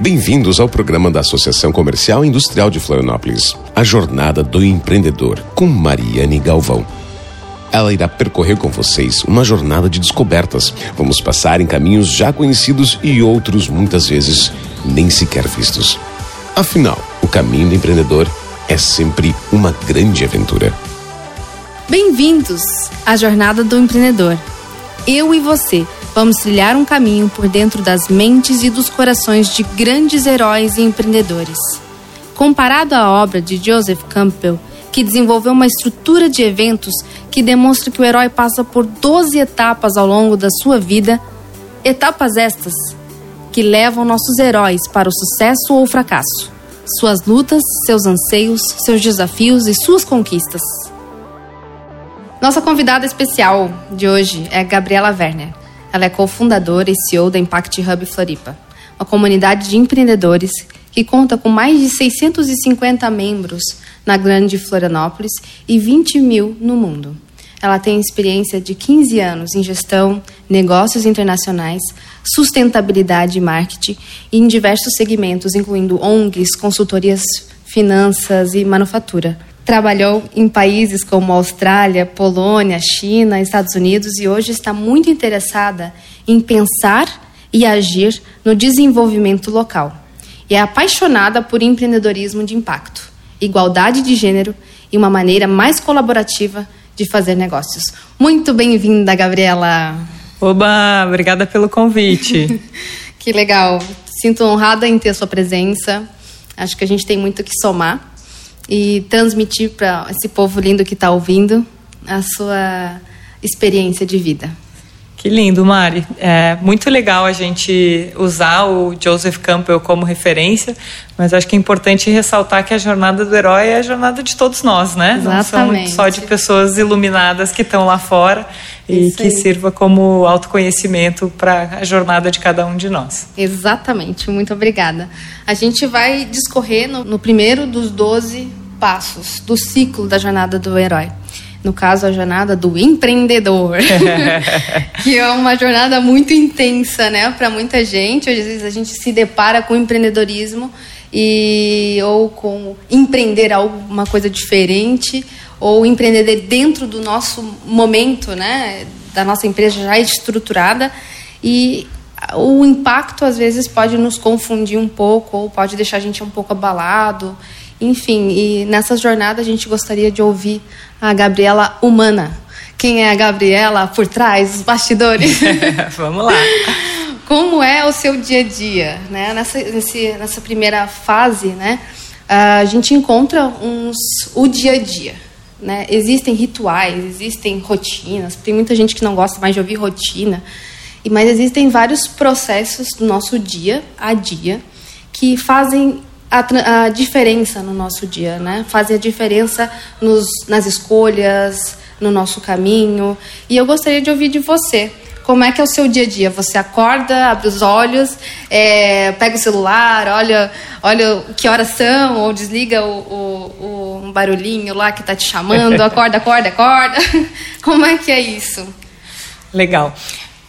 Bem-vindos ao programa da Associação Comercial e Industrial de Florianópolis, a Jornada do Empreendedor, com Mariane Galvão. Ela irá percorrer com vocês uma jornada de descobertas. Vamos passar em caminhos já conhecidos e outros muitas vezes nem sequer vistos. Afinal, o caminho do empreendedor é sempre uma grande aventura. Bem-vindos à Jornada do Empreendedor. Eu e você vamos trilhar um caminho por dentro das mentes e dos corações de grandes heróis e empreendedores. Comparado à obra de Joseph Campbell, que desenvolveu uma estrutura de eventos que demonstra que o herói passa por 12 etapas ao longo da sua vida, etapas estas que levam nossos heróis para o sucesso ou o fracasso, suas lutas, seus anseios, seus desafios e suas conquistas. Nossa convidada especial de hoje é Gabriela Werner. Ela é cofundadora e CEO da Impact Hub Floripa, uma comunidade de empreendedores que conta com mais de 650 membros na Grande Florianópolis e 20 mil no mundo. Ela tem experiência de 15 anos em gestão, negócios internacionais, sustentabilidade e marketing em diversos segmentos, incluindo ONGs, consultorias, finanças e manufatura. Trabalhou em países como Austrália, Polônia, China, Estados Unidos e hoje está muito interessada em pensar e agir no desenvolvimento local. E é apaixonada por empreendedorismo de impacto, igualdade de gênero e uma maneira mais colaborativa de fazer negócios. Muito bem-vinda, Gabriela. Oba, obrigada pelo convite. que legal. Sinto honrada em ter a sua presença. Acho que a gente tem muito que somar e transmitir para esse povo lindo que está ouvindo a sua experiência de vida. Que lindo, Mari. É muito legal a gente usar o Joseph Campbell como referência, mas acho que é importante ressaltar que a jornada do herói é a jornada de todos nós, né? Exatamente. Não são só de pessoas iluminadas que estão lá fora e que sirva como autoconhecimento para a jornada de cada um de nós. Exatamente. Muito obrigada. A gente vai discorrer no, no primeiro dos 12 passos do ciclo da jornada do herói. No caso a jornada do empreendedor, que é uma jornada muito intensa, né, para muita gente. Às vezes a gente se depara com empreendedorismo e ou com empreender alguma coisa diferente ou empreender dentro do nosso momento, né, da nossa empresa já estruturada. E o impacto às vezes pode nos confundir um pouco ou pode deixar a gente um pouco abalado enfim, e nessa jornada a gente gostaria de ouvir a Gabriela humana. Quem é a Gabriela por trás, os bastidores? Vamos lá. Como é o seu dia a dia? Né? Nessa, nesse, nessa primeira fase, né? a gente encontra uns, o dia a dia. Né? Existem rituais, existem rotinas. Tem muita gente que não gosta mais de ouvir rotina. Mas existem vários processos do nosso dia a dia que fazem a, a, diferença no nosso dia, né? Fazem a diferença nos, nas escolhas, no nosso caminho. E eu gostaria de ouvir de você. Como é que é o seu dia a dia? Você acorda, abre os olhos, é, pega o celular, olha, olha que horas são, ou desliga o, o, o um barulhinho lá que está te chamando, acorda, acorda, acorda. Como é que é isso? Legal.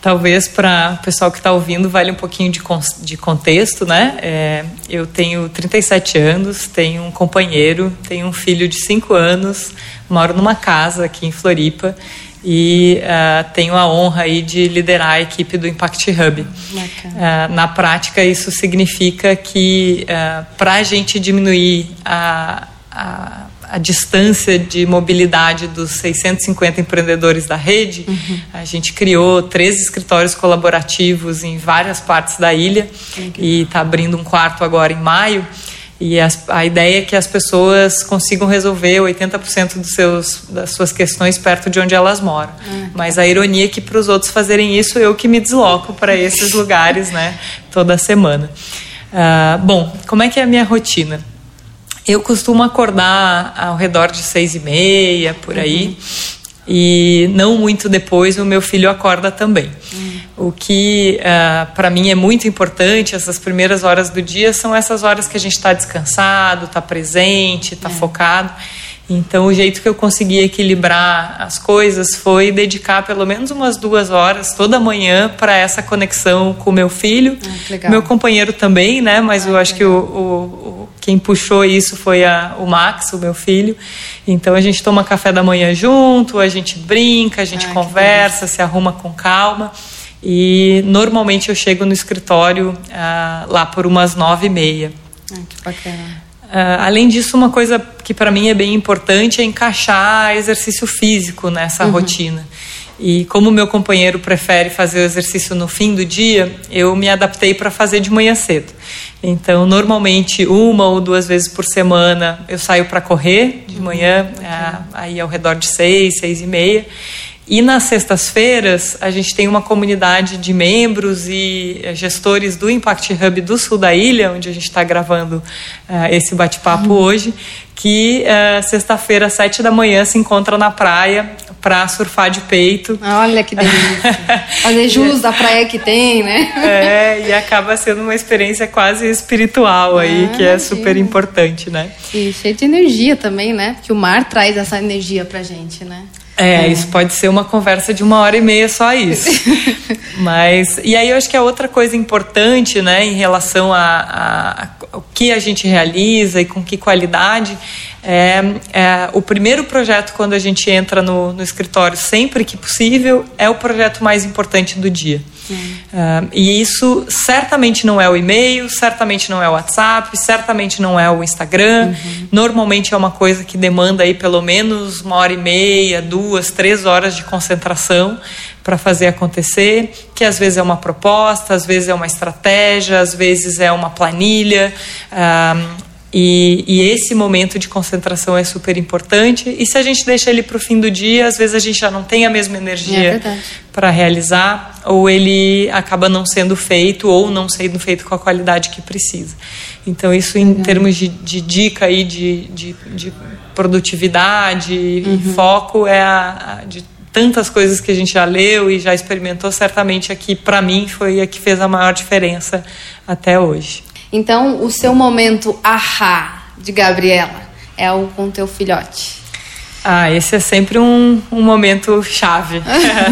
Talvez para o pessoal que está ouvindo vale um pouquinho de, de contexto, né? É, eu tenho 37 anos, tenho um companheiro, tenho um filho de 5 anos, moro numa casa aqui em Floripa e uh, tenho a honra aí de liderar a equipe do Impact Hub. Uh, na prática, isso significa que uh, ah, para a gente diminuir a, a a distância de mobilidade dos 650 empreendedores da rede, uhum. a gente criou três escritórios colaborativos em várias partes da ilha uhum. e está abrindo um quarto agora em maio. E as, a ideia é que as pessoas consigam resolver 80% dos seus, das suas questões perto de onde elas moram. Uhum. Mas a ironia é que para os outros fazerem isso, eu que me desloco para esses lugares né, toda semana. Uh, bom, como é que é a minha rotina? Eu costumo acordar ao redor de seis e meia, por aí. Uhum. E não muito depois o meu filho acorda também. Uhum. O que uh, ah, para mim é muito importante, essas primeiras horas do dia, são essas horas que a gente está descansado, está presente, está é. focado. Então, o jeito que eu consegui equilibrar as coisas foi dedicar pelo menos umas duas horas toda manhã para essa conexão com meu filho, ah, meu companheiro também, né? Mas ah, eu acho que, que o, o, quem puxou isso foi a, o Max, o meu filho. Então, a gente toma café da manhã junto, a gente brinca, a gente ah, conversa, se arruma com calma. E normalmente eu chego no escritório ah, lá por umas nove e meia. Ah, que bacana. Uh, além disso, uma coisa que para mim é bem importante é encaixar exercício físico nessa uhum. rotina. E como meu companheiro prefere fazer o exercício no fim do dia, eu me adaptei para fazer de manhã cedo. Então, normalmente, uma ou duas vezes por semana eu saio para correr de manhã, uhum. uh, aí ao redor de seis, seis e meia. E nas sextas-feiras, a gente tem uma comunidade de membros e eh, gestores do Impact Hub do sul da ilha, onde a gente está gravando uh, esse bate-papo uhum. hoje, que uh, sexta-feira, às sete da manhã, se encontra na praia para surfar de peito. Olha que delícia. Fazer jus da praia que tem, né? É, e acaba sendo uma experiência quase espiritual aí, ah, que é imagina. super importante, né? E cheio de energia também, né? Que o mar traz essa energia pra gente, né? É, isso pode ser uma conversa de uma hora e meia só isso. Mas e aí eu acho que a outra coisa importante, né, em relação a, a o que a gente realiza e com que qualidade é, é, o primeiro projeto quando a gente entra no, no escritório sempre que possível é o projeto mais importante do dia. Uh, e isso certamente não é o e-mail, certamente não é o WhatsApp, certamente não é o Instagram. Uhum. Normalmente é uma coisa que demanda aí pelo menos uma hora e meia, duas, três horas de concentração para fazer acontecer, que às vezes é uma proposta, às vezes é uma estratégia, às vezes é uma planilha. Uh, e, e, esse momento de concentração é super importante. E se a gente deixa ele para o fim do dia, às vezes a gente já não tem a mesma energia é para realizar, ou ele acaba não sendo feito, ou não sendo feito com a qualidade que precisa. Então, isso em termos de, de, dica aí de, de, de produtividade uhum. foco é a, a, de tantas coisas que a gente já leu e já experimentou, certamente aqui, para mim, foi a que fez a maior diferença até hoje. Então, o seu momento ahá de Gabriela é o com teu filhote. Ah, esse é sempre um, um momento chave.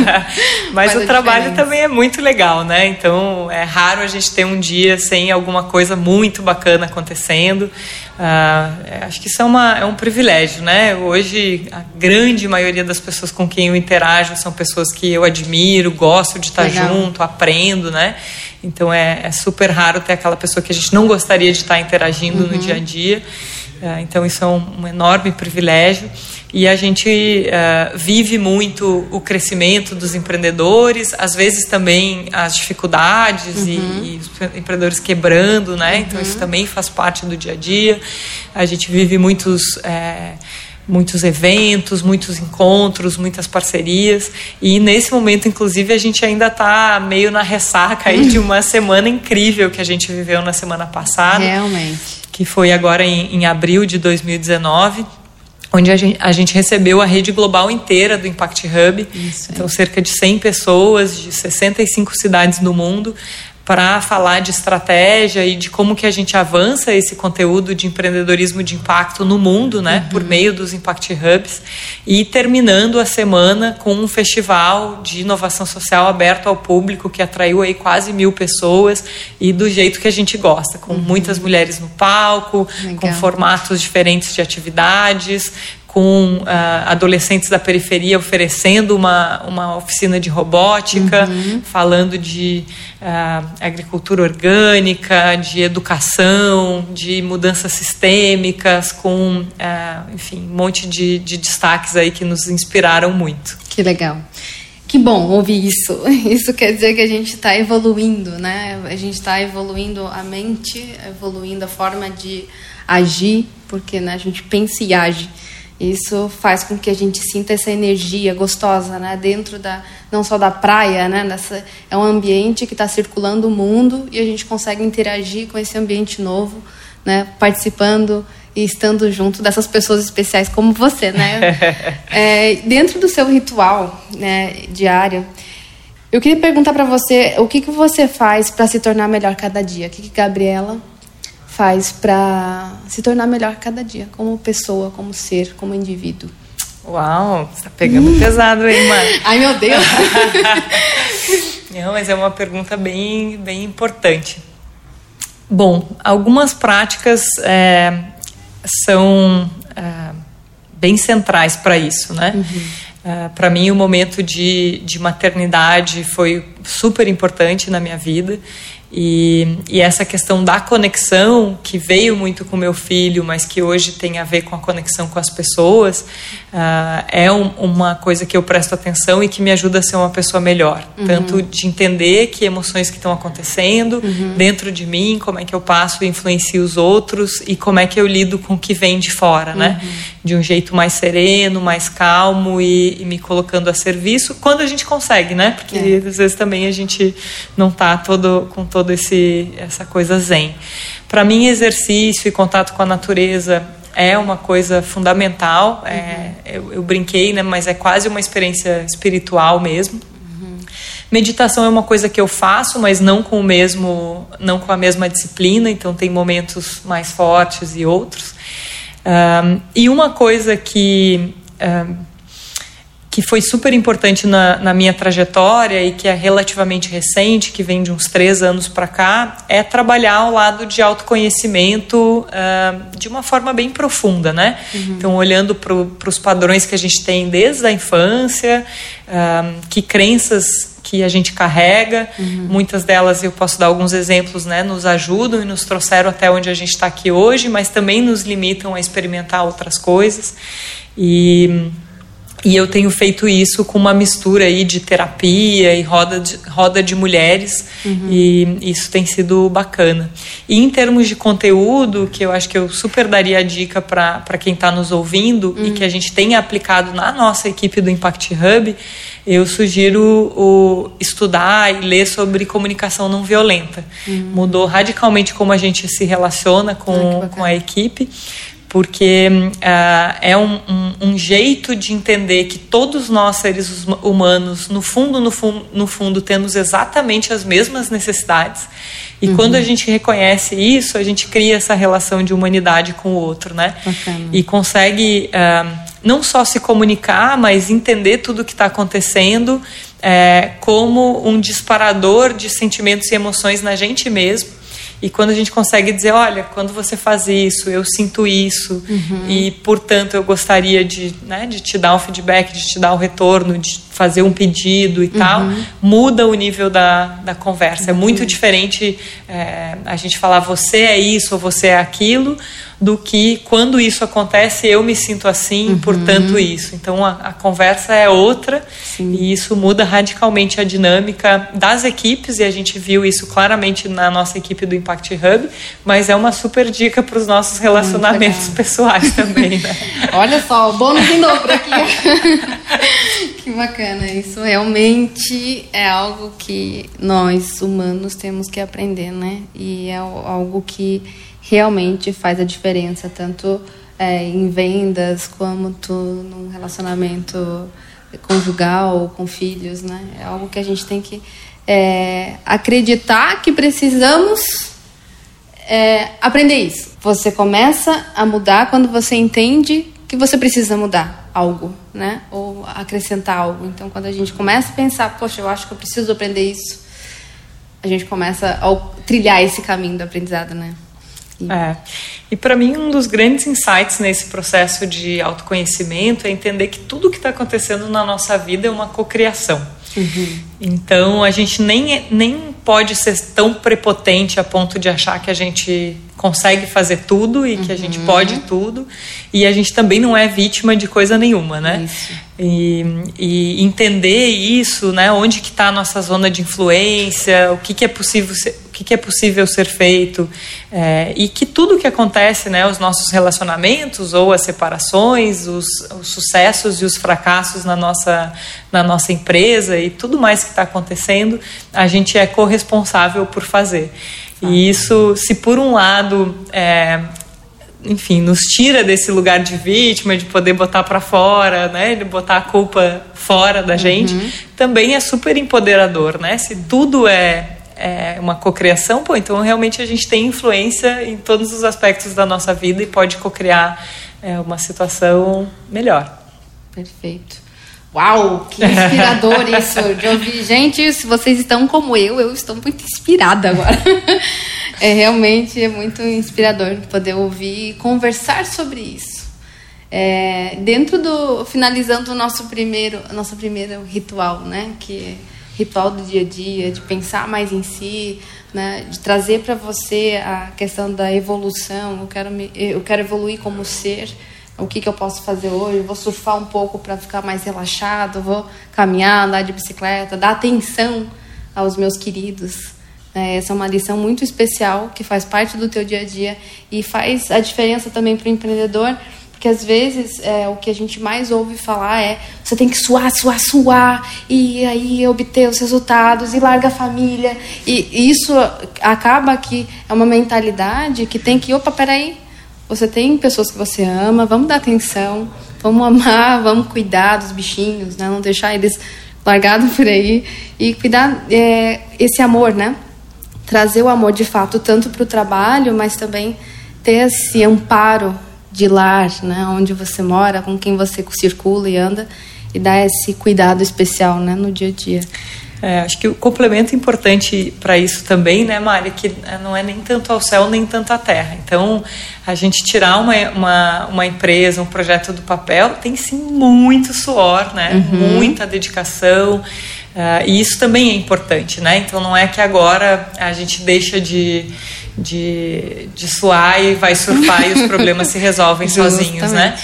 Mas o trabalho também é muito legal, né? Então é raro a gente ter um dia sem alguma coisa muito bacana acontecendo. Ah, é, acho que isso é, uma, é um privilégio, né? Hoje a grande maioria das pessoas com quem eu interajo são pessoas que eu admiro, gosto de estar legal. junto, aprendo, né? Então é, é, super raro ter aquela pessoa que a gente não gostaria de estar interagindo uhum. no dia a dia. Uh, então isso é um, um, enorme privilégio e a gente uh, vive muito o crescimento dos empreendedores, às vezes também as dificuldades uhum. e, e, os empreendedores quebrando, né? Uhum. Então isso também faz parte do dia a dia. A gente vive muitos é, muitos eventos, muitos encontros, muitas parcerias. E nesse momento, inclusive, a gente ainda está meio na ressaca aí de uma semana incrível que a gente viveu na semana passada. Realmente. Que foi agora em, em abril de 2019 onde a gente, a gente, recebeu a rede global inteira do Impact Hub, então cerca de 100 pessoas de 65 cidades no mundo, para falar de estratégia e de como que a gente avança esse conteúdo de empreendedorismo de impacto no mundo, né, uhum. por meio dos Impact Hubs, e terminando a semana com um festival de inovação social aberto ao público que atraiu aí quase mil pessoas e do jeito que a gente gosta, com uhum. muitas mulheres no palco, Legal. com formatos diferentes de atividades, com uh, adolescentes da periferia oferecendo uma, uma oficina de robótica, uhum. falando de uh, agricultura orgânica, de educação, de mudanças sistêmicas, com, uh, enfim, um monte de, de destaques aí que nos inspiraram muito. Que legal. Que bom ouvir isso. Isso quer dizer que a gente está evoluindo, né? A gente está evoluindo a mente, evoluindo a forma de agir, porque né, a gente pensa e age. Isso faz com que a gente sinta essa energia gostosa, né? Dentro da não só da praia, né? Nessa, é um ambiente que está circulando o mundo e a gente consegue interagir com esse ambiente novo, né? Participando e estando junto dessas pessoas especiais como você, né? é, dentro do seu ritual, né? Diário, eu queria perguntar para você o que que você faz para se tornar melhor cada dia. O que que Gabriela faz para se tornar melhor cada dia, como pessoa, como ser, como indivíduo. Uau, você tá pegando pesado aí, mano. Ai, meu Deus. Não, mas é uma pergunta bem, bem importante. Bom, algumas práticas é, são é, bem centrais para isso, né? Uhum. É, para mim, o momento de, de maternidade foi super importante na minha vida e, e, essa questão da conexão, que veio muito com meu filho, mas que hoje tem a ver com a conexão com as pessoas, uh, é um, uma coisa que eu presto atenção e que me ajuda a ser uma pessoa melhor. Uhum. Tanto de entender que emoções que estão acontecendo uhum. dentro de mim, como é que eu passo e influencio os outros e como é que eu lido com o que vem de fora, né? uhum. né? De um jeito mais sereno, mais calmo e, e, me colocando a serviço, quando a gente consegue, né? Porque é. às vezes também a gente não está todo com todo todo esse essa coisa zen. Para mim, exercício e contato com a natureza é uma coisa fundamental. É, uhum. É, eu, eu, brinquei, né? Mas é quase uma experiência espiritual mesmo. Uhum. Meditação é uma coisa que eu faço, mas não com o mesmo, não com a mesma disciplina. Então tem momentos mais fortes e outros. Um, e uma coisa que um, que foi super importante na, na, minha trajetória e que é relativamente recente, que vem de uns três anos para cá, é trabalhar ao lado de autoconhecimento uh, de uma forma bem profunda, né? Uhum. Então, olhando para os padrões que a gente tem desde a infância, uh, que crenças que a gente carrega, uhum. muitas delas eu posso dar alguns exemplos, né? Nos ajudam e nos trouxeram até onde a gente está aqui hoje, mas também nos limitam a experimentar outras coisas e e eu tenho feito isso com uma mistura aí de terapia e roda de, roda de mulheres, uhum. e isso tem sido bacana. E em termos de conteúdo, que eu acho que eu super daria a dica para quem está nos ouvindo uhum. e que a gente tenha aplicado na nossa equipe do Impact Hub, eu sugiro o estudar e ler sobre comunicação não violenta. Uhum. Mudou radicalmente como a gente se relaciona com, ah, com a equipe porque uh, é um, um, um, jeito de entender que todos nós seres humanos, no fundo, no, fu no fundo, temos exatamente as mesmas necessidades. E uhum. quando a gente reconhece isso, a gente cria essa relação de humanidade com o outro, né? E consegue uh, não só se comunicar, mas entender tudo o que está acontecendo é, como um disparador de sentimentos e emoções na gente mesmo e quando a gente consegue dizer, olha, quando você faz isso, eu sinto isso, uhum. e portanto eu gostaria de, né, de te dar um feedback, de te dar um retorno, de fazer um pedido e uhum. tal, muda o nível da, da conversa. É muito uhum. diferente é, a gente falar você é isso ou você é aquilo, do que quando isso acontece eu me sinto assim, uhum. portanto isso. Então a, a conversa é outra Sim. e isso muda radicalmente a dinâmica das equipes e a gente viu isso claramente na nossa equipe do Impact Hub, mas é uma super dica para os nossos relacionamentos pessoais também. Né? Olha só, o bônus em dobro aqui. que bacana, isso realmente é algo que nós humanos temos que aprender, né? E é algo que realmente faz a diferença, tanto é, em vendas quanto num relacionamento conjugal com filhos, né? É algo que a gente tem que é, acreditar que precisamos é, aprender isso. Você começa a mudar quando você entende que você precisa mudar algo, né? Ou acrescentar algo. Então, quando a gente começa a pensar, poxa, eu acho que eu preciso aprender isso, a gente começa a trilhar esse caminho do aprendizado, né? É. E para mim, um dos grandes insights nesse processo de autoconhecimento é entender que tudo que está acontecendo na nossa vida é uma cocriação. Uhum. Então, a gente nem, é, nem pode ser tão prepotente a ponto de achar que a gente consegue fazer tudo e que a gente uhum. pode tudo e a gente também não é vítima de coisa nenhuma, né? Isso. E, e entender isso, né? Onde que está a nossa zona de influência, o que, que é possível ser, o que, que é possível ser feito é, e que tudo que acontece, né? Os nossos relacionamentos ou as separações, os, os sucessos e os fracassos na nossa na nossa empresa e tudo mais que está acontecendo, a gente é corresponsável por fazer. E isso, se por um lado, é, enfim, nos tira desse lugar de vítima, de poder botar para fora, né, de botar a culpa fora da gente, uhum. também é super empoderador, né? Se tudo é é uma cocriação, pô, então realmente a gente tem influência em todos os aspectos da nossa vida e pode cocriar é, uma situação melhor. Perfeito. Uau, que inspirador isso de ouvir. Gente, se vocês estão como eu, eu estou muito inspirada agora. É realmente é muito inspirador poder ouvir e conversar sobre isso. É, dentro do finalizando o nosso primeiro nosso primeiro ritual, né, que é ritual do dia a dia, de pensar mais em si, né, de trazer para você a questão da evolução. Eu quero me, eu quero evoluir como ser o que, que eu posso fazer hoje, vou surfar um pouco para ficar mais relaxado, vou caminhar, andar de bicicleta, dar atenção aos meus queridos. É, essa é uma lição muito especial que faz parte do teu dia a dia e faz a diferença também para o empreendedor, porque às vezes é, o que a gente mais ouve falar é você tem que suar, suar, suar e aí obter os resultados e larga a família e isso acaba que é uma mentalidade que tem que opa peraí você tem pessoas que você ama, vamos dar atenção, vamos amar, vamos cuidar dos bichinhos, né? Não deixar eles largados por aí e cuidar é, esse amor, né? Trazer o amor de fato tanto para o trabalho, mas também ter esse amparo de lar, né? Onde você mora, com quem você circula e anda e dar esse cuidado especial, né? No dia a dia. É, acho que o complemento importante para isso também, né, Mari, que é, não é nem tanto ao céu nem tanto à terra. Então, a gente tirar uma, uma, uma empresa, um projeto do papel, tem sim muito suor, né, uhum. muita dedicação. Uh, e isso também é importante, né? Então, não é que agora a gente deixa de, de, de suar e vai surfar e os problemas se resolvem sozinhos, né?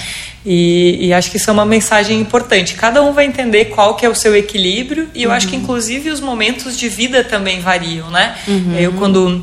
E, e, acho que isso é uma mensagem importante. Cada um vai entender qual que é o seu equilíbrio e eu uhum. acho que inclusive os momentos de vida também variam, né? Uhum. Eu quando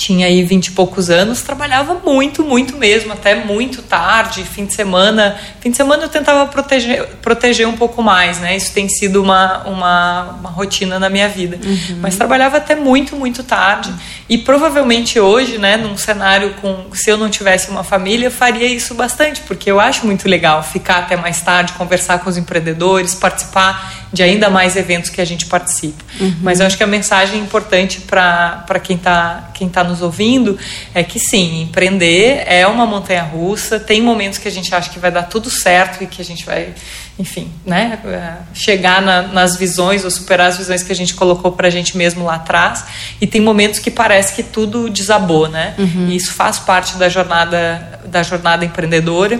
tinha aí vinte e poucos anos, trabalhava muito, muito mesmo, até muito tarde, fim de semana. Fim de semana eu tentava proteger, proteger um pouco mais, né? Isso tem sido uma, uma, uma rotina na minha vida. Uhum. Mas trabalhava até muito, muito tarde. E provavelmente hoje, né, num cenário com. Se eu não tivesse uma família, eu faria isso bastante, porque eu acho muito legal ficar até mais tarde, conversar com os empreendedores, participar de ainda mais eventos que a gente participa. Uhum. Mas eu acho que a mensagem importante para quem está quem tá nos ouvindo é que sim, empreender é uma montanha russa, tem momentos que a gente acha que vai dar tudo certo e que a gente vai, enfim, né, é, chegar na, nas visões ou superar as visões que a gente colocou para a gente mesmo lá atrás. E tem momentos que parece que tudo desabou, né? Uhum. E isso faz parte da jornada, da jornada empreendedora.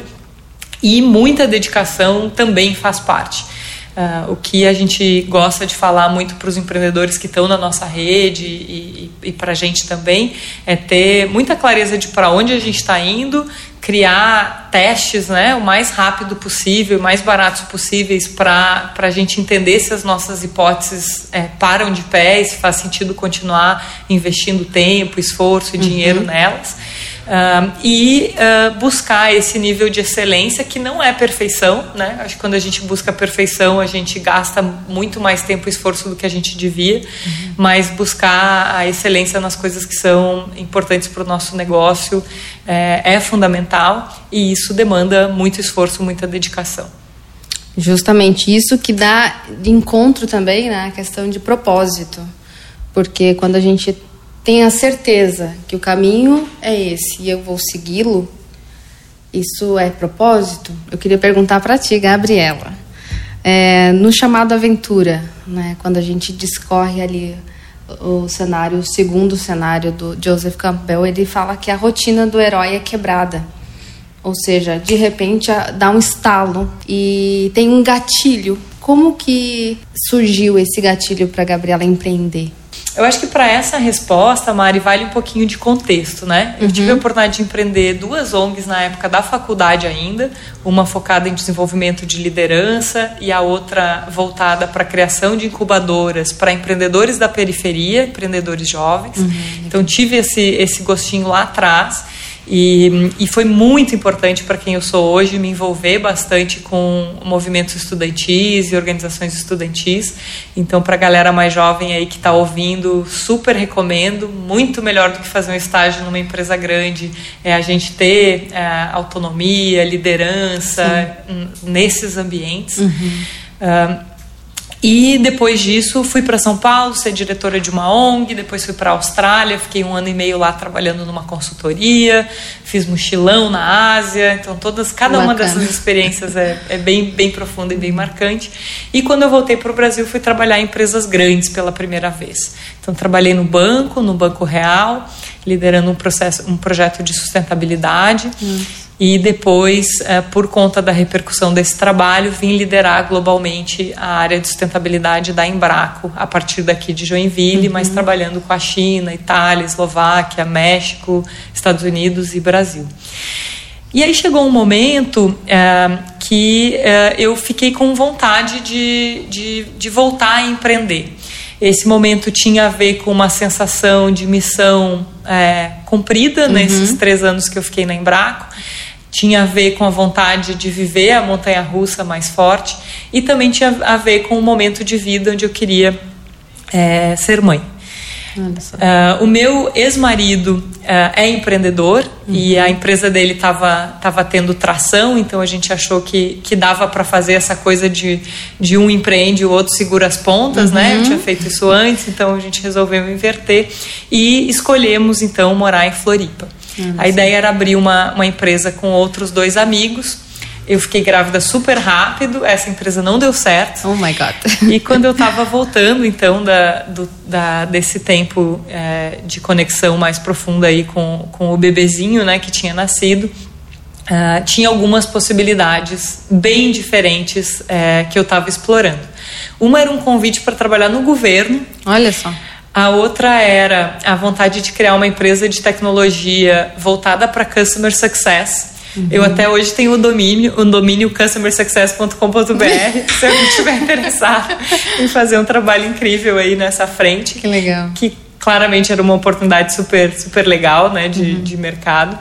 E muita dedicação também faz parte. Uh, o que a gente gosta de falar muito para os empreendedores que estão na nossa rede e, e, e para a gente também é ter muita clareza de para onde a gente está indo, criar testes né, o mais rápido possível, o mais baratos possíveis para a gente entender se as nossas hipóteses é, param de pé e se faz sentido continuar investindo tempo, esforço e dinheiro uhum. nelas. Uh, e uh, buscar esse nível de excelência que não é perfeição, né? Acho que quando a gente busca perfeição a gente gasta muito mais tempo e esforço do que a gente devia, uhum. mas buscar a excelência nas coisas que são importantes para o nosso negócio é, é fundamental e isso demanda muito esforço, muita dedicação. Justamente isso que dá de encontro também na né, questão de propósito, porque quando a gente tenha certeza que o caminho é esse e eu vou segui-lo, isso é propósito? Eu queria perguntar para ti, Gabriela. É, no chamado aventura, né, quando a gente discorre ali o cenário, o segundo cenário do Joseph Campbell, ele fala que a rotina do herói é quebrada. Ou seja, de repente dá um estalo e tem um gatilho. Como que surgiu esse gatilho para Gabriela empreender? Eu acho que para essa resposta, Mari, vale um pouquinho de contexto, né? Eu uhum. tive a oportunidade de empreender duas ONGs na época da faculdade ainda, uma focada em desenvolvimento de liderança e a outra voltada para a criação de incubadoras para empreendedores da periferia, empreendedores jovens. Uhum. Então tive esse, esse gostinho lá atrás. E, e foi muito importante para quem eu sou hoje me envolver bastante com movimentos estudantis e organizações estudantis. Então, para a galera mais jovem aí que está ouvindo, super recomendo. Muito melhor do que fazer um estágio numa empresa grande é a gente ter é, autonomia, liderança Sim. nesses ambientes. Uhum. Uh, E depois disso fui para São Paulo ser diretora de uma ONG, depois fui para a Austrália, fiquei um ano e meio lá trabalhando numa consultoria, fiz mochilão na Ásia, então todas, cada Bacana. uma dessas experiências é, é, bem, bem profunda e bem marcante. E quando eu voltei para o Brasil fui trabalhar em empresas grandes pela primeira vez. Então trabalhei no banco, no Banco Real, liderando um processo, um projeto de sustentabilidade. E depois, é, por conta da repercussão desse trabalho, vim liderar globalmente a área de sustentabilidade da Embraco, a partir daqui de Joinville, uhum. mas trabalhando com a China, Itália, Eslováquia, México, Estados Unidos e Brasil. E aí chegou um momento é, que é, eu fiquei com vontade de, de, de voltar a empreender. Esse momento tinha a ver com uma sensação de missão é, cumprida uhum. nesses três anos que eu fiquei na Embraco tinha a ver com a vontade de viver a montanha russa mais forte e também tinha a ver com o momento de vida onde eu queria é, ser mãe. Uh, o meu ex-marido uh, é empreendedor uhum. e a empresa dele estava tava tendo tração, então a gente achou que, que dava para fazer essa coisa de, de um empreende e o outro segura as pontas, uhum. né? Eu tinha feito isso antes, então a gente resolveu inverter e escolhemos então morar em Floripa. A ideia era abrir uma, uma empresa com outros dois amigos. Eu fiquei grávida super rápido, essa empresa não deu certo. Oh my God. E quando eu estava voltando, então, da, do, da, desse tempo é, de conexão mais profunda aí com, com o bebezinho, né, que tinha nascido, uh, tinha algumas possibilidades bem diferentes é, que eu estava explorando. Uma era um convite para trabalhar no governo. Olha só. A outra era a vontade de criar uma empresa de tecnologia voltada para customer success. Uhum. Eu até hoje tenho o domínio, o domínio customersuccess.com.br, se alguém estiver interessado em fazer um trabalho incrível aí nessa frente. Que legal. Que claramente era uma oportunidade super, super legal, né, de, uhum. de mercado.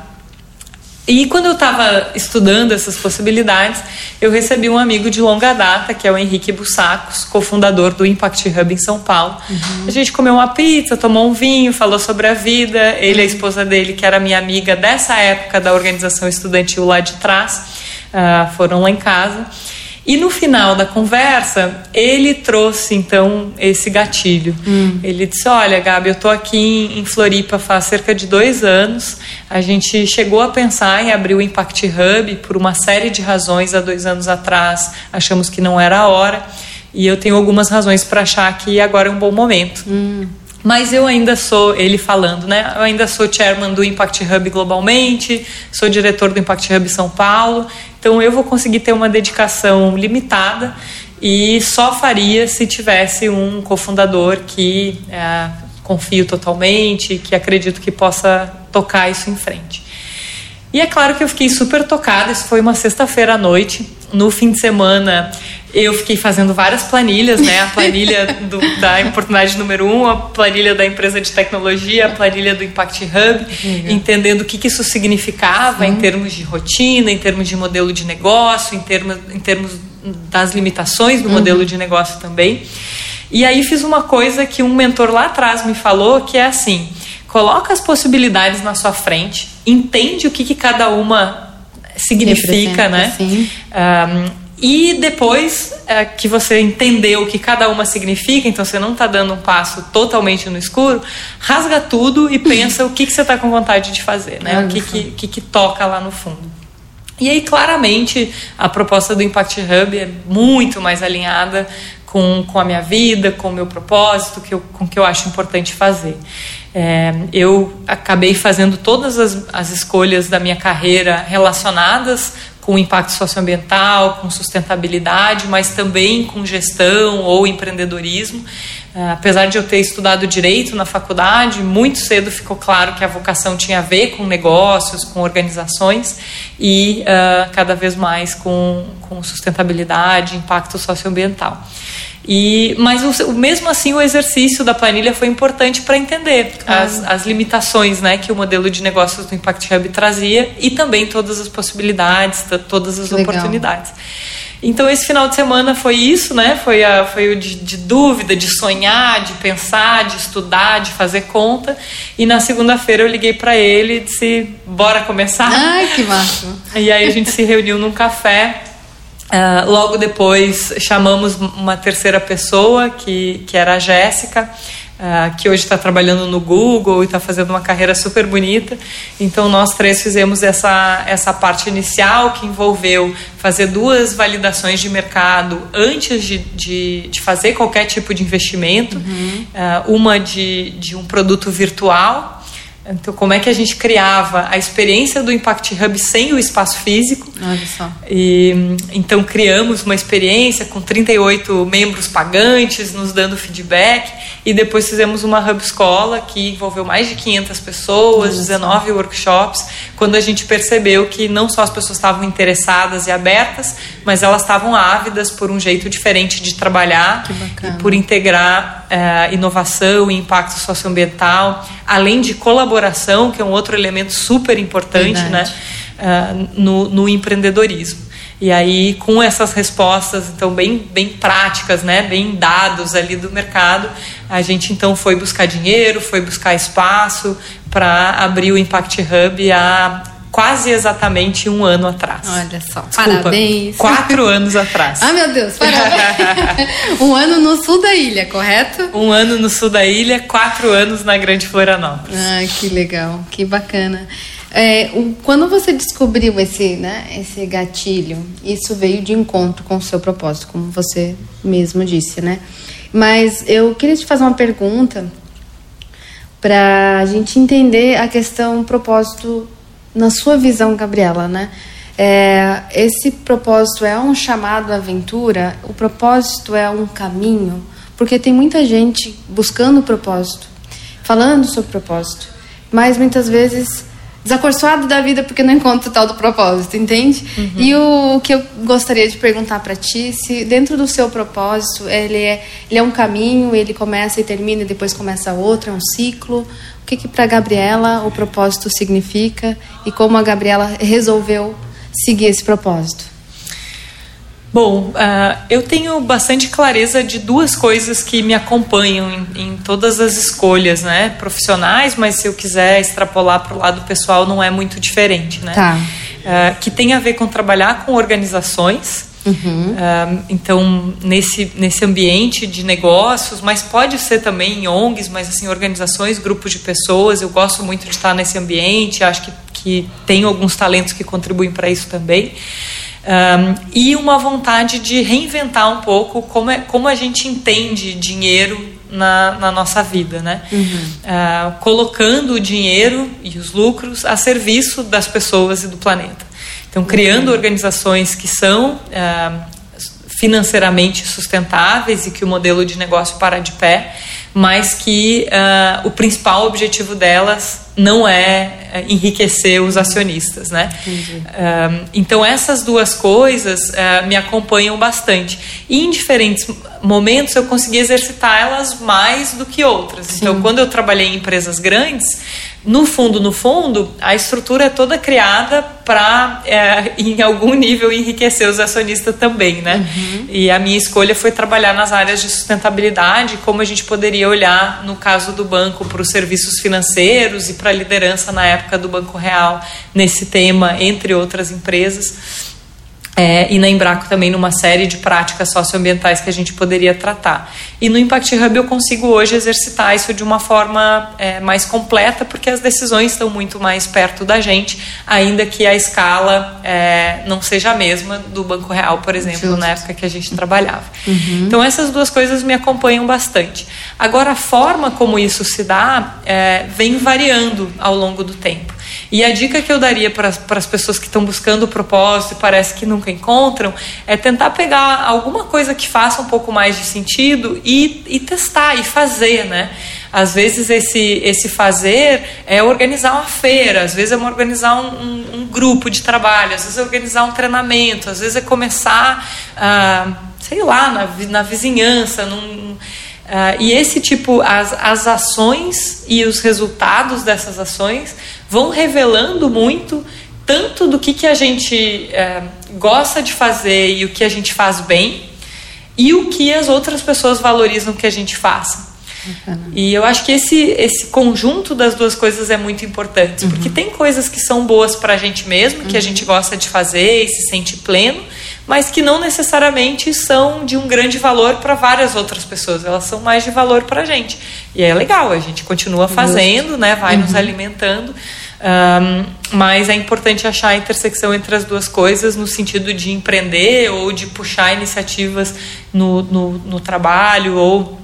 E quando eu estava estudando essas possibilidades, eu recebi um amigo de longa data, que é o Henrique Bussacos, cofundador do Impact Hub em São Paulo. Uhum. A gente comeu uma pizza, tomou um vinho, falou sobre a vida. Ele e a esposa dele, que era minha amiga dessa época da organização estudantil lá de trás, uh, foram lá em casa. E no final da conversa, ele trouxe então esse gatilho. Hum. Ele disse: Olha, Gabi, eu estou aqui em Floripa faz cerca de dois anos. A gente chegou a pensar em abrir o Impact Hub por uma série de razões há dois anos atrás. Achamos que não era a hora. E eu tenho algumas razões para achar que agora é um bom momento. Hum. Mas eu ainda sou, ele falando, né? Eu ainda sou chairman do Impact Hub globalmente, sou diretor do Impact Hub São Paulo, então eu vou conseguir ter uma dedicação limitada e só faria se tivesse um cofundador que é, confio totalmente, que acredito que possa tocar isso em frente. E é claro que eu fiquei super tocada, isso foi uma sexta-feira à noite. No fim de semana eu fiquei fazendo várias planilhas, né? A planilha do, da oportunidade número um, a planilha da empresa de tecnologia, a planilha do Impact Hub, entendendo o que, que isso significava em termos de rotina, em termos de modelo de negócio, em termos, em termos das limitações do uhum. modelo de negócio também. E aí fiz uma coisa que um mentor lá atrás me falou, que é assim, coloca as possibilidades na sua frente, entende o que, que cada uma significa, né? Um, e depois é, que você entendeu o que cada uma significa, então você não está dando um passo totalmente no escuro, rasga tudo e pensa o que, que você está com vontade de fazer, né? o que, que, que, que toca lá no fundo. E aí, claramente, a proposta do Impact Hub é muito mais alinhada com, com a minha vida, com o meu propósito, que eu, com o que eu acho importante fazer. É, eu acabei fazendo todas as, as escolhas da minha carreira relacionadas com impacto socioambiental, com sustentabilidade, mas também com gestão ou empreendedorismo. Uh, apesar de eu ter estudado direito na faculdade, muito cedo ficou claro que a vocação tinha a ver com negócios, com organizações e uh, cada vez mais com, com sustentabilidade, impacto socioambiental. E, mas o, mesmo assim o exercício da planilha foi importante para entender as, as limitações né, que o modelo de negócios do Impact Hub trazia e também todas as possibilidades, todas as Legal. oportunidades. Então esse final de semana foi isso, né? Foi, a, foi o de, de, dúvida, de sonhar, de pensar, de estudar, de fazer conta. E na segunda-feira eu liguei para ele e disse: bora começar. Ai, que massa! E aí a gente se reuniu num café Uh, logo depois chamamos uma terceira pessoa, que, que era a Jéssica, uh, que hoje está trabalhando no Google e está fazendo uma carreira super bonita. Então nós três fizemos essa, essa parte inicial que envolveu fazer duas validações de mercado antes de, de, de fazer qualquer tipo de investimento. Uhum. Uh, uma de, de um produto virtual então, como é que a gente criava a experiência do Impact Hub sem o espaço físico? Olha só. E, então, criamos uma experiência com 38 membros pagantes nos dando feedback e depois fizemos uma Hub Escola que envolveu mais de 500 pessoas, Olha 19 só. workshops, quando a gente percebeu que não só as pessoas estavam interessadas e abertas, mas elas estavam ávidas por um jeito diferente de trabalhar e por integrar uh, inovação e impacto socioambiental, além de colaboração, que é um outro elemento super importante né, uh, no, no empreendedorismo. E aí, com essas respostas, então, bem, bem práticas, né, bem dados ali do mercado, a gente então foi buscar dinheiro, foi buscar espaço para abrir o Impact Hub há quase exatamente um ano atrás. Olha só, Desculpa, parabéns. Quatro anos atrás. Ah, meu Deus, parabéns. um ano no sul da ilha, correto? Um ano no sul da ilha, quatro anos na Grande Florianópolis. Ah, que legal, que bacana. É, o, quando você descobriu esse, né, esse gatilho, isso veio de encontro com o seu propósito, como você mesmo disse, né? Mas eu queria te fazer uma pergunta para a gente entender a questão propósito na sua visão, Gabriela, né? É, esse propósito é um chamado à aventura? O propósito é um caminho? Porque tem muita gente buscando o propósito, falando sobre propósito, mas muitas vezes desacorçoado da vida porque não encontra o tal do propósito, entende? Uhum. E o, o, que eu gostaria de perguntar para ti, se dentro do seu propósito ele é, ele é um caminho, ele começa e termina e depois começa outro, é um ciclo, que, que para Gabriela o propósito significa e como a Gabriela resolveu seguir esse propósito? Bom, uh, eu tenho bastante clareza de duas coisas que me acompanham em, em todas as escolhas, né? Profissionais, mas se eu quiser extrapolar para o lado pessoal, não é muito diferente, né? Tá. Uh, que tem a ver com trabalhar com organizações Uhum. Uh, então, nesse, nesse ambiente de negócios, mas pode ser também em ONGs, mas assim, organizações, grupos de pessoas. Eu gosto muito de estar nesse ambiente, acho que, que tem alguns talentos que contribuem para isso também. Um, e uma vontade de reinventar um pouco como, é, como a gente entende dinheiro na, na nossa vida, né? Uhum. Uh, colocando o dinheiro e os lucros a serviço das pessoas e do planeta. Então, criando organizações que são é, financeiramente sustentáveis e que o modelo de negócio para de pé, mas que uh, o principal objetivo delas não é, é enriquecer os acionistas, né? Uh, então essas duas coisas uh, me acompanham bastante. E em diferentes momentos eu consegui exercitar elas mais do que outras. Sim. Então quando eu trabalhei em empresas grandes no fundo, no fundo, a estrutura é toda criada para, é, em algum nível, enriquecer os acionistas também, né? Uhum. E a minha escolha foi trabalhar nas áreas de sustentabilidade, como a gente poderia olhar, no caso do banco, para os serviços financeiros e para a liderança na época do Banco Real nesse tema, entre outras empresas. É, e na Embraco também numa série de práticas socioambientais que a gente poderia tratar. E no Impact Hub eu consigo hoje exercitar isso de uma forma é, mais completa, porque as decisões estão muito mais perto da gente, ainda que a escala é, não seja a mesma do Banco Real, por exemplo, Justo. na época que a gente trabalhava. Uhum. Então essas duas coisas me acompanham bastante. Agora, a forma como isso se dá é, vem variando ao longo do tempo. E a dica que eu daria para as pessoas que estão buscando o propósito e parece que nunca encontram é tentar pegar alguma coisa que faça um pouco mais de sentido e, e testar e fazer, né? Às vezes esse, esse fazer é organizar uma feira, às vezes é organizar um, um, um grupo de trabalho, às vezes é organizar um treinamento, às vezes é começar, ah, sei lá, na, na vizinhança, num, Uh, e esse tipo, as, as ações e os resultados dessas ações vão revelando muito tanto do que, que a gente uh, gosta de fazer e o que a gente faz bem e o que as outras pessoas valorizam que a gente faça. E eu acho que esse, esse conjunto das duas coisas é muito importante, uhum. porque tem coisas que são boas para a gente mesmo, que a uhum. gente gosta de fazer e se sente pleno, mas que não necessariamente são de um grande valor para várias outras pessoas, elas são mais de valor para a gente. E é legal, a gente continua fazendo, né, vai uhum. nos alimentando. Um, mas é importante achar a intersecção entre as duas coisas no sentido de empreender ou de puxar iniciativas no, no, no trabalho ou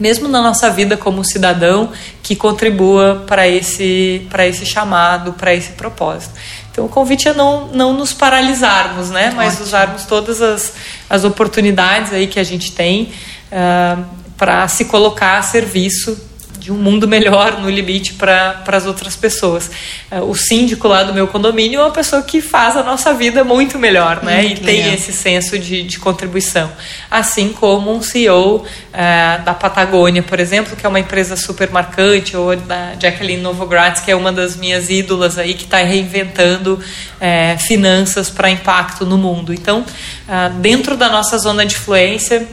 mesmo na nossa vida como cidadão que contribua para esse para esse chamado, para esse propósito. Então o convite é não, não nos paralisarmos, né? Mas Ótimo. usarmos todas as, as oportunidades aí que a gente tem uh, para se colocar a serviço de um mundo melhor no limite para as outras pessoas. É, o síndico lá do meu condomínio é uma pessoa que faz a nossa vida muito melhor, né? Muito e legal. tem esse senso de, de contribuição. Assim como um CEO é, da Patagônia, por exemplo, que é uma empresa super marcante, ou da Jacqueline Novogratz, que é uma das minhas ídolas aí, que está reinventando é, finanças para impacto no mundo. Então, é, dentro da nossa zona de influência,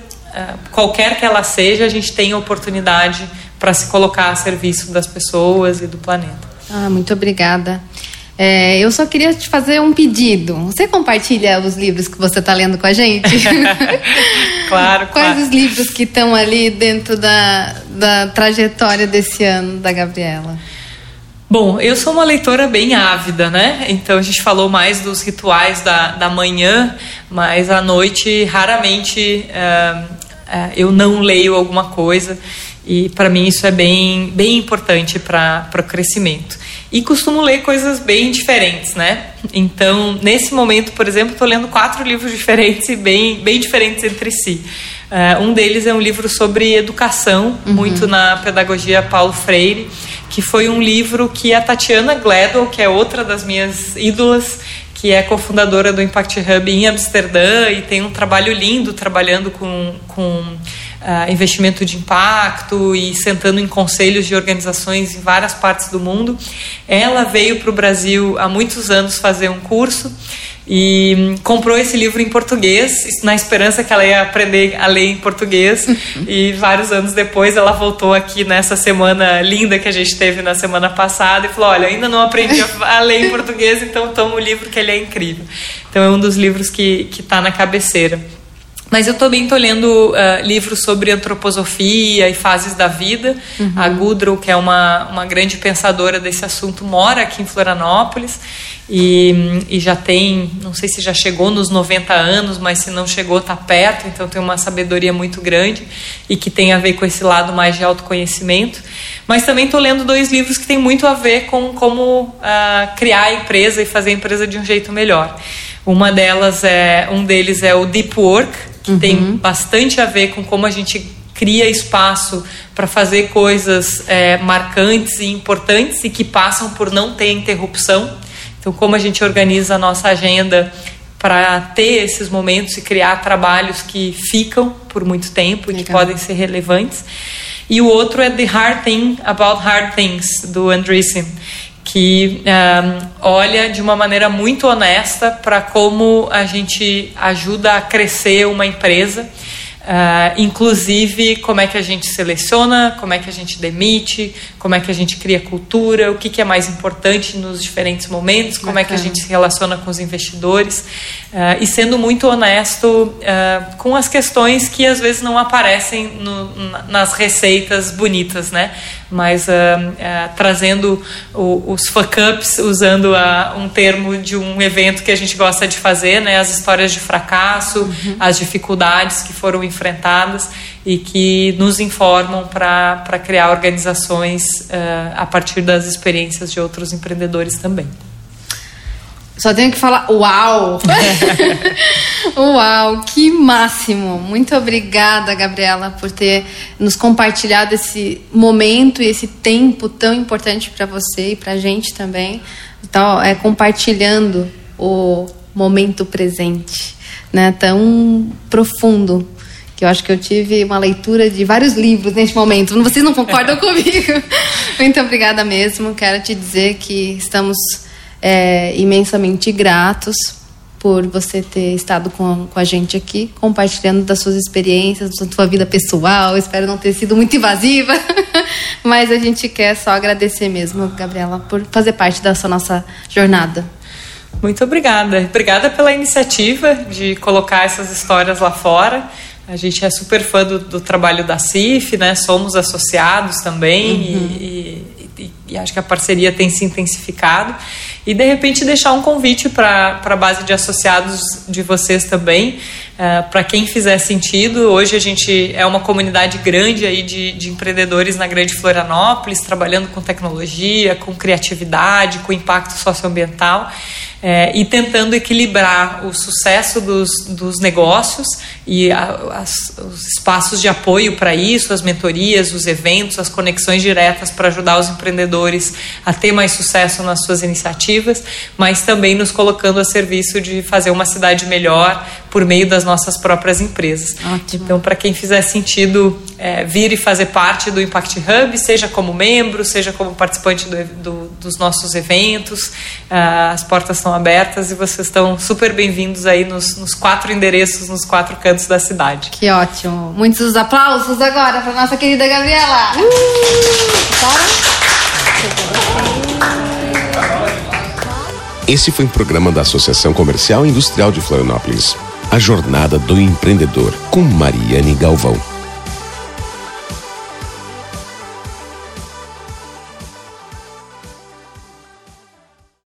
qualquer que ela seja, a gente tem oportunidade para se colocar a serviço das pessoas e do planeta. Ah, muito obrigada. É, eu só queria te fazer um pedido. Você compartilha os livros que você está lendo com a gente? claro, Quais claro. os livros que estão ali dentro da, da trajetória desse ano da Gabriela? Bom, eu sou uma leitora bem ávida, né? Então a gente falou mais dos rituais da, da manhã, mas à noite raramente uh, uh, eu não leio alguma coisa. E para mim isso é bem, bem importante para o crescimento. E costumo ler coisas bem diferentes, né? Então, nesse momento, por exemplo, estou lendo quatro livros diferentes e bem, bem diferentes entre si. Uh, um deles é um livro sobre educação, uhum. muito na pedagogia Paulo Freire, que foi um livro que a Tatiana Gledwell, que é outra das minhas ídolas, que é cofundadora do Impact Hub em Amsterdã e tem um trabalho lindo trabalhando com, com uh, investimento de impacto e sentando em conselhos de organizações em várias partes do mundo. Ela veio para o Brasil há muitos anos fazer um curso e comprou esse livro em português, na esperança que ela ia aprender a ler em português. E vários anos depois ela voltou aqui nessa semana linda que a gente teve na semana passada e falou: Olha, ainda não aprendi a ler em português, então toma o livro que ele é incrível. Então é um dos livros que está na cabeceira. Mas eu também estou lendo uh, livros sobre antroposofia e fases da vida. Uhum. A Gudrun, que é uma, uma grande pensadora desse assunto, mora aqui em Florianópolis e, e já tem, não sei se já chegou nos 90 anos, mas se não chegou, está perto, então tem uma sabedoria muito grande e que tem a ver com esse lado mais de autoconhecimento. Mas também estou lendo dois livros que têm muito a ver com como uh, criar a empresa e fazer a empresa de um jeito melhor. Uma delas é, um deles é o Deep Work, que uhum. tem bastante a ver com como a gente cria espaço para fazer coisas é, marcantes e importantes e que passam por não ter interrupção. Então, como a gente organiza a nossa agenda para ter esses momentos e criar trabalhos que ficam por muito tempo e que podem ser relevantes. E o outro é The Hard Thing About Hard Things, do Andreessen, que um, olha de uma maneira muito honesta para como a gente ajuda a crescer uma empresa Uh, inclusive como é que a gente seleciona, como é que a gente demite, como é que a gente cria cultura, o que, que é mais importante nos diferentes momentos, como Bacana. é que a gente se relaciona com os investidores uh, e sendo muito honesto uh, com as questões que às vezes não aparecem no, nas receitas bonitas, né? Mas trazendo o, os fuck-ups, usando um termo de um evento que a gente gosta de fazer, né? As histórias de fracasso, uhum. as dificuldades que foram enfrentadas e que nos informam para criar organizações uh, a partir das experiências de outros empreendedores também. Só tenho que falar, uau! uau, que máximo! Muito obrigada, Gabriela, por ter nos compartilhado esse momento e esse tempo tão importante para você e para a gente também. Então, é compartilhando o momento presente, né? Tão profundo que eu acho que eu tive uma leitura de vários livros neste momento. Vocês não concordam comigo? Muito obrigada mesmo. Quero te dizer que estamos é, imensamente gratos por você ter estado com, com a gente aqui, compartilhando das suas experiências, da sua vida pessoal. Espero não ter sido muito invasiva, mas a gente quer só agradecer mesmo, Gabriela, por fazer parte dessa nossa jornada. Muito obrigada. Obrigada pela iniciativa de colocar essas histórias lá fora. A gente é super fã do, do trabalho da CIF, né? Somos associados também uhum. e, e, e, acho que a parceria tem se intensificado. E de repente deixar um convite para a base de associados de vocês também, uh, eh, para quem fizer sentido. Hoje a gente é uma comunidade grande aí de, de empreendedores na Grande Florianópolis, trabalhando com tecnologia, com criatividade, com impacto socioambiental é, e tentando equilibrar o sucesso dos, dos negócios e a, as, os espaços de apoio para isso, as mentorias, os eventos, as conexões diretas para ajudar os empreendedores a ter mais sucesso nas suas iniciativas, mas também nos colocando a serviço de fazer uma cidade melhor por meio das nossas próprias empresas. Ótimo. Então, para quem fizer sentido é, vir e fazer parte do Impact Hub, seja como membro, seja como participante do, do, dos nossos eventos, uh, as portas estão abertas e vocês estão super bem-vindos aí nos, nos, quatro endereços, nos quatro cantos da cidade. Que ótimo. Muitos aplausos agora para nossa querida Gabriela. Uh! Esse foi um programa da Associação Comercial e Industrial de Florianópolis. A Jornada do Empreendedor, com Mariane Galvão.